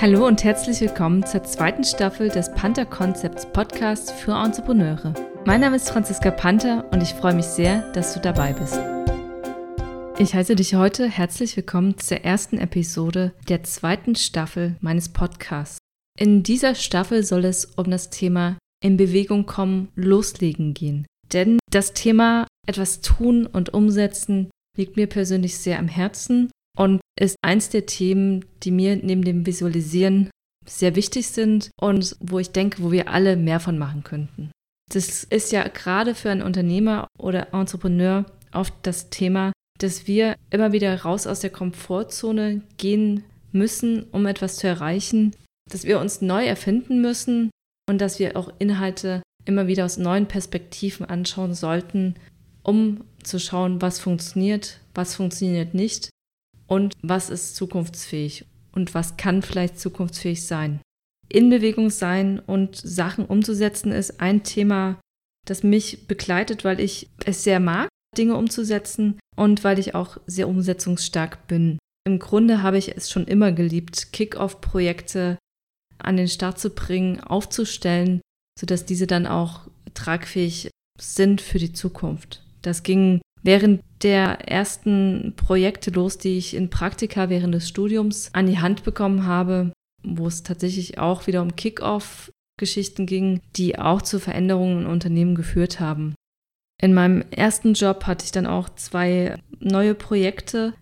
Hallo und herzlich willkommen zur zweiten Staffel des Panther Concepts Podcasts für Entrepreneure. Mein Name ist Franziska Panther und ich freue mich sehr, dass du dabei bist. Ich heiße dich heute herzlich willkommen zur ersten Episode der zweiten Staffel meines Podcasts. In dieser Staffel soll es um das Thema in Bewegung kommen, loslegen gehen. Denn das Thema etwas tun und umsetzen liegt mir persönlich sehr am Herzen ist eins der Themen, die mir neben dem Visualisieren sehr wichtig sind und wo ich denke, wo wir alle mehr von machen könnten. Das ist ja gerade für einen Unternehmer oder Entrepreneur oft das Thema, dass wir immer wieder raus aus der Komfortzone gehen müssen, um etwas zu erreichen, dass wir uns neu erfinden müssen und dass wir auch Inhalte immer wieder aus neuen Perspektiven anschauen sollten, um zu schauen, was funktioniert, was funktioniert nicht und was ist zukunftsfähig und was kann vielleicht zukunftsfähig sein. In Bewegung sein und Sachen umzusetzen ist ein Thema, das mich begleitet, weil ich es sehr mag, Dinge umzusetzen und weil ich auch sehr umsetzungsstark bin. Im Grunde habe ich es schon immer geliebt, Kick-off-Projekte an den Start zu bringen, aufzustellen, sodass diese dann auch tragfähig sind für die Zukunft. Das ging während der ersten Projekte los, die ich in Praktika während des Studiums an die Hand bekommen habe, wo es tatsächlich auch wieder um Kick-off-Geschichten ging, die auch zu Veränderungen in Unternehmen geführt haben. In meinem ersten Job hatte ich dann auch zwei neue Projekte,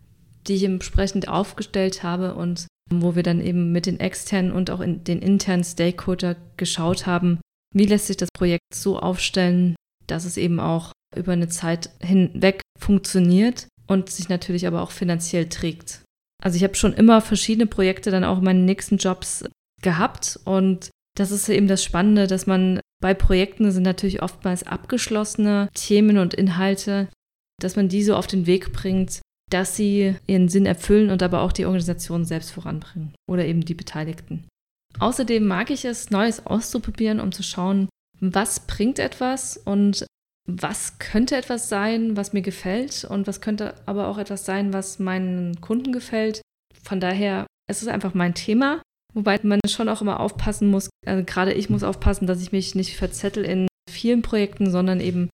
die ich entsprechend aufgestellt habe und wo wir dann eben mit den externen und auch in den internen Stakeholder geschaut haben, wie lässt sich das Projekt so aufstellen, dass es eben auch über eine Zeit hinweg funktioniert und sich natürlich aber auch finanziell trägt. Also ich habe schon immer verschiedene Projekte dann auch in meinen nächsten Jobs gehabt und das ist eben das Spannende, dass man bei Projekten sind natürlich oftmals abgeschlossene Themen und Inhalte, dass man die so auf den Weg bringt, dass sie ihren Sinn erfüllen und aber auch die Organisation selbst voranbringen oder eben die Beteiligten. Außerdem mag ich es, Neues auszuprobieren, um zu schauen, was bringt etwas und was könnte etwas sein, was mir gefällt und was könnte aber auch etwas sein, was meinen Kunden gefällt. Von daher, es ist einfach mein Thema, wobei man schon auch immer aufpassen muss, also gerade ich muss aufpassen, dass ich mich nicht verzettel in vielen Projekten, sondern eben,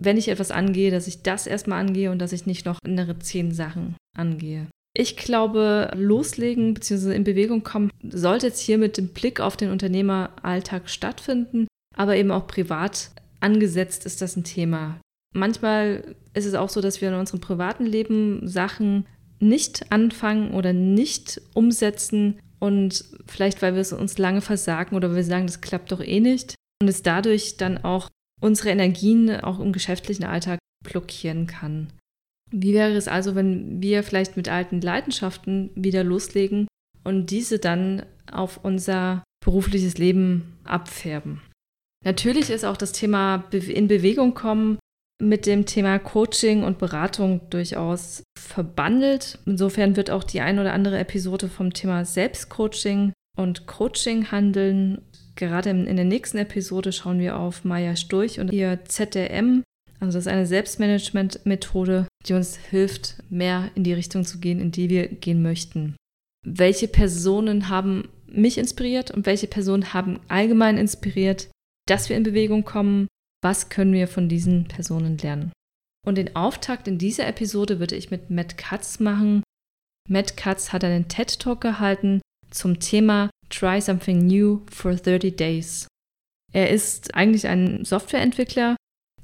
wenn ich etwas angehe, dass ich das erstmal angehe und dass ich nicht noch innere zehn Sachen angehe. Ich glaube, loslegen bzw. in Bewegung kommen sollte jetzt hier mit dem Blick auf den Unternehmeralltag stattfinden, aber eben auch privat angesetzt ist das ein Thema. Manchmal ist es auch so, dass wir in unserem privaten Leben Sachen nicht anfangen oder nicht umsetzen und vielleicht, weil wir es uns lange versagen oder wir sagen, das klappt doch eh nicht und es dadurch dann auch unsere Energien auch im geschäftlichen Alltag blockieren kann. Wie wäre es also, wenn wir vielleicht mit alten Leidenschaften wieder loslegen und diese dann auf unser berufliches Leben abfärben? Natürlich ist auch das Thema in Bewegung kommen mit dem Thema Coaching und Beratung durchaus verbandelt. Insofern wird auch die ein oder andere Episode vom Thema Selbstcoaching und Coaching handeln. Gerade in der nächsten Episode schauen wir auf Maya Sturch und ihr ZDM. Also das ist eine Selbstmanagement-Methode, die uns hilft, mehr in die Richtung zu gehen, in die wir gehen möchten. Welche Personen haben mich inspiriert und welche Personen haben allgemein inspiriert? Dass wir in Bewegung kommen. Was können wir von diesen Personen lernen? Und den Auftakt in dieser Episode würde ich mit Matt Katz machen. Matt Katz hat einen TED Talk gehalten zum Thema Try Something New for 30 Days. Er ist eigentlich ein Softwareentwickler,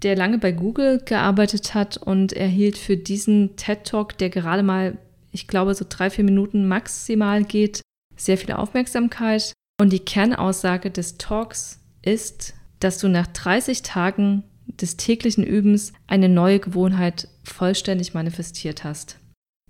der lange bei Google gearbeitet hat und erhielt für diesen TED Talk, der gerade mal, ich glaube, so drei, vier Minuten maximal geht, sehr viel Aufmerksamkeit. Und die Kernaussage des Talks ist, dass du nach 30 Tagen des täglichen Übens eine neue Gewohnheit vollständig manifestiert hast.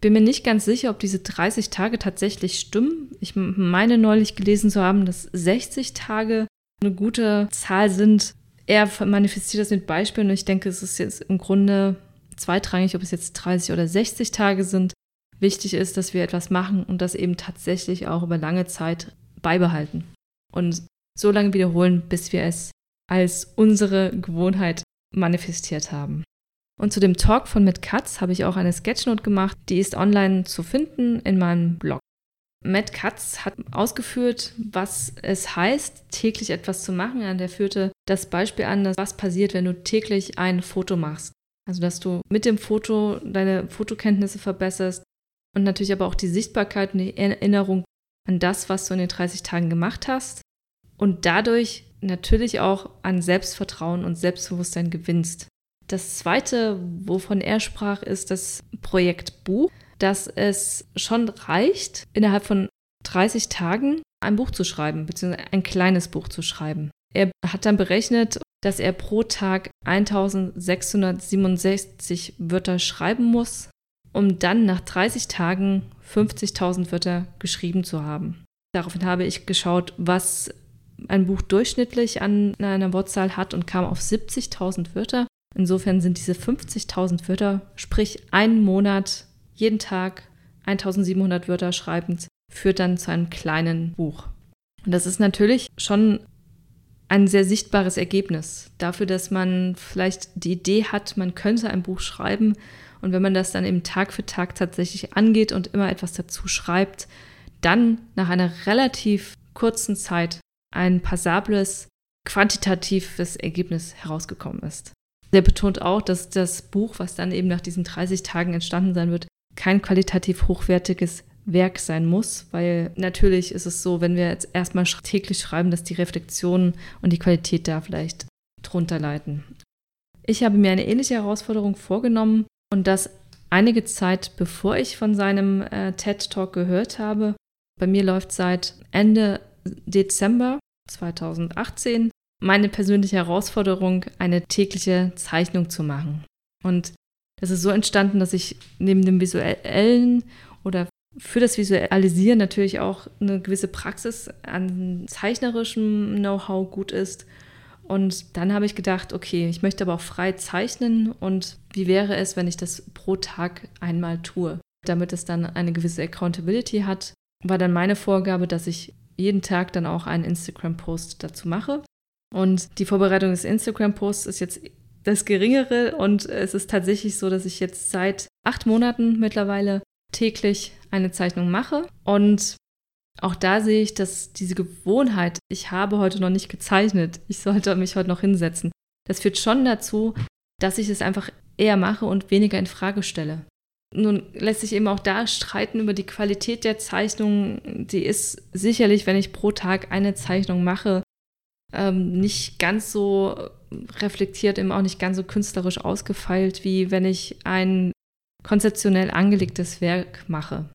Bin mir nicht ganz sicher, ob diese 30 Tage tatsächlich stimmen. Ich meine neulich gelesen zu haben, dass 60 Tage eine gute Zahl sind. Er manifestiert das mit Beispielen und ich denke, es ist jetzt im Grunde zweitrangig, ob es jetzt 30 oder 60 Tage sind. Wichtig ist, dass wir etwas machen und das eben tatsächlich auch über lange Zeit beibehalten. Und so lange wiederholen, bis wir es als unsere Gewohnheit manifestiert haben. Und zu dem Talk von Mit Katz habe ich auch eine Sketchnote gemacht, die ist online zu finden in meinem Blog. Matt Katz hat ausgeführt, was es heißt, täglich etwas zu machen. Und er führte das Beispiel an, dass was passiert, wenn du täglich ein Foto machst. Also, dass du mit dem Foto deine Fotokenntnisse verbesserst und natürlich aber auch die Sichtbarkeit und die Erinnerung an das, was du in den 30 Tagen gemacht hast und dadurch natürlich auch an Selbstvertrauen und Selbstbewusstsein gewinnst. Das zweite, wovon er sprach, ist das Projekt Buch, dass es schon reicht, innerhalb von 30 Tagen ein Buch zu schreiben, beziehungsweise ein kleines Buch zu schreiben. Er hat dann berechnet, dass er pro Tag 1667 Wörter schreiben muss, um dann nach 30 Tagen 50.000 Wörter geschrieben zu haben. Daraufhin habe ich geschaut, was ein Buch durchschnittlich an einer Wortzahl hat und kam auf 70.000 Wörter. Insofern sind diese 50.000 Wörter, sprich ein Monat, jeden Tag 1700 Wörter schreibend, führt dann zu einem kleinen Buch. Und das ist natürlich schon ein sehr sichtbares Ergebnis dafür, dass man vielleicht die Idee hat, man könnte ein Buch schreiben. Und wenn man das dann eben Tag für Tag tatsächlich angeht und immer etwas dazu schreibt, dann nach einer relativ kurzen Zeit ein passables, quantitatives Ergebnis herausgekommen ist. Der betont auch, dass das Buch, was dann eben nach diesen 30 Tagen entstanden sein wird, kein qualitativ hochwertiges Werk sein muss, weil natürlich ist es so, wenn wir jetzt erstmal täglich schreiben, dass die Reflexionen und die Qualität da vielleicht drunter leiden. Ich habe mir eine ähnliche Herausforderung vorgenommen und das einige Zeit bevor ich von seinem äh, TED Talk gehört habe. Bei mir läuft seit Ende Dezember 2018 meine persönliche Herausforderung, eine tägliche Zeichnung zu machen. Und das ist so entstanden, dass ich neben dem visuellen oder für das Visualisieren natürlich auch eine gewisse Praxis an zeichnerischem Know-how gut ist. Und dann habe ich gedacht, okay, ich möchte aber auch frei zeichnen und wie wäre es, wenn ich das pro Tag einmal tue? Damit es dann eine gewisse Accountability hat, war dann meine Vorgabe, dass ich jeden Tag dann auch einen Instagram-Post dazu mache. Und die Vorbereitung des Instagram-Posts ist jetzt das Geringere und es ist tatsächlich so, dass ich jetzt seit acht Monaten mittlerweile täglich eine Zeichnung mache. Und auch da sehe ich, dass diese Gewohnheit, ich habe heute noch nicht gezeichnet, ich sollte mich heute noch hinsetzen, das führt schon dazu, dass ich es einfach eher mache und weniger in Frage stelle. Nun lässt sich eben auch da streiten über die Qualität der Zeichnung. Die ist sicherlich, wenn ich pro Tag eine Zeichnung mache, ähm, nicht ganz so reflektiert, eben auch nicht ganz so künstlerisch ausgefeilt, wie wenn ich ein konzeptionell angelegtes Werk mache.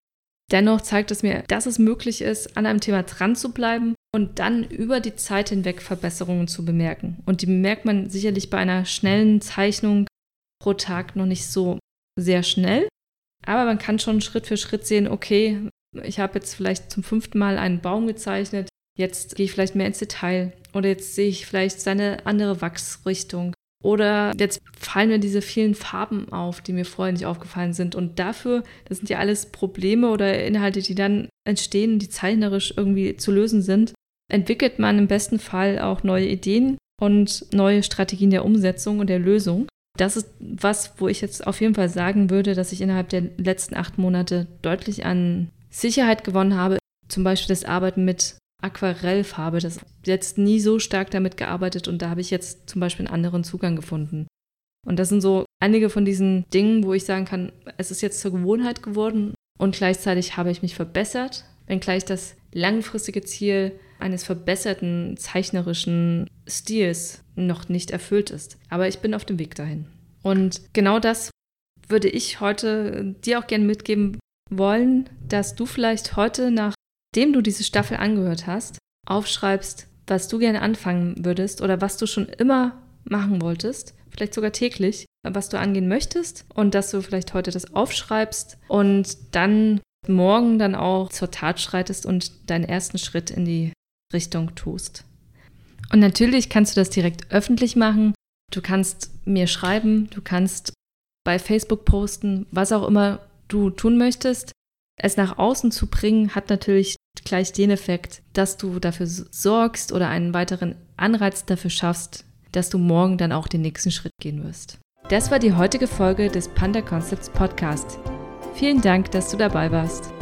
Dennoch zeigt es mir, dass es möglich ist, an einem Thema dran zu bleiben und dann über die Zeit hinweg Verbesserungen zu bemerken. Und die bemerkt man sicherlich bei einer schnellen Zeichnung pro Tag noch nicht so sehr schnell. Aber man kann schon Schritt für Schritt sehen, okay, ich habe jetzt vielleicht zum fünften Mal einen Baum gezeichnet, jetzt gehe ich vielleicht mehr ins Detail oder jetzt sehe ich vielleicht seine andere Wachsrichtung oder jetzt fallen mir diese vielen Farben auf, die mir vorher nicht aufgefallen sind. Und dafür, das sind ja alles Probleme oder Inhalte, die dann entstehen, die zeichnerisch irgendwie zu lösen sind, entwickelt man im besten Fall auch neue Ideen und neue Strategien der Umsetzung und der Lösung. Das ist was, wo ich jetzt auf jeden Fall sagen würde, dass ich innerhalb der letzten acht Monate deutlich an Sicherheit gewonnen habe. Zum Beispiel das Arbeiten mit Aquarellfarbe. Das jetzt nie so stark damit gearbeitet und da habe ich jetzt zum Beispiel einen anderen Zugang gefunden. Und das sind so einige von diesen Dingen, wo ich sagen kann, es ist jetzt zur Gewohnheit geworden und gleichzeitig habe ich mich verbessert, wenngleich das langfristige Ziel eines verbesserten zeichnerischen Stils noch nicht erfüllt ist. Aber ich bin auf dem Weg dahin. Und genau das würde ich heute dir auch gerne mitgeben wollen, dass du vielleicht heute, nachdem du diese Staffel angehört hast, aufschreibst, was du gerne anfangen würdest oder was du schon immer machen wolltest, vielleicht sogar täglich, was du angehen möchtest und dass du vielleicht heute das aufschreibst und dann morgen dann auch zur Tat schreitest und deinen ersten Schritt in die Richtung tust. Und natürlich kannst du das direkt öffentlich machen. Du kannst mir schreiben, du kannst bei Facebook posten, was auch immer du tun möchtest. Es nach außen zu bringen, hat natürlich gleich den Effekt, dass du dafür sorgst oder einen weiteren Anreiz dafür schaffst, dass du morgen dann auch den nächsten Schritt gehen wirst. Das war die heutige Folge des Panda Concepts Podcast. Vielen Dank, dass du dabei warst.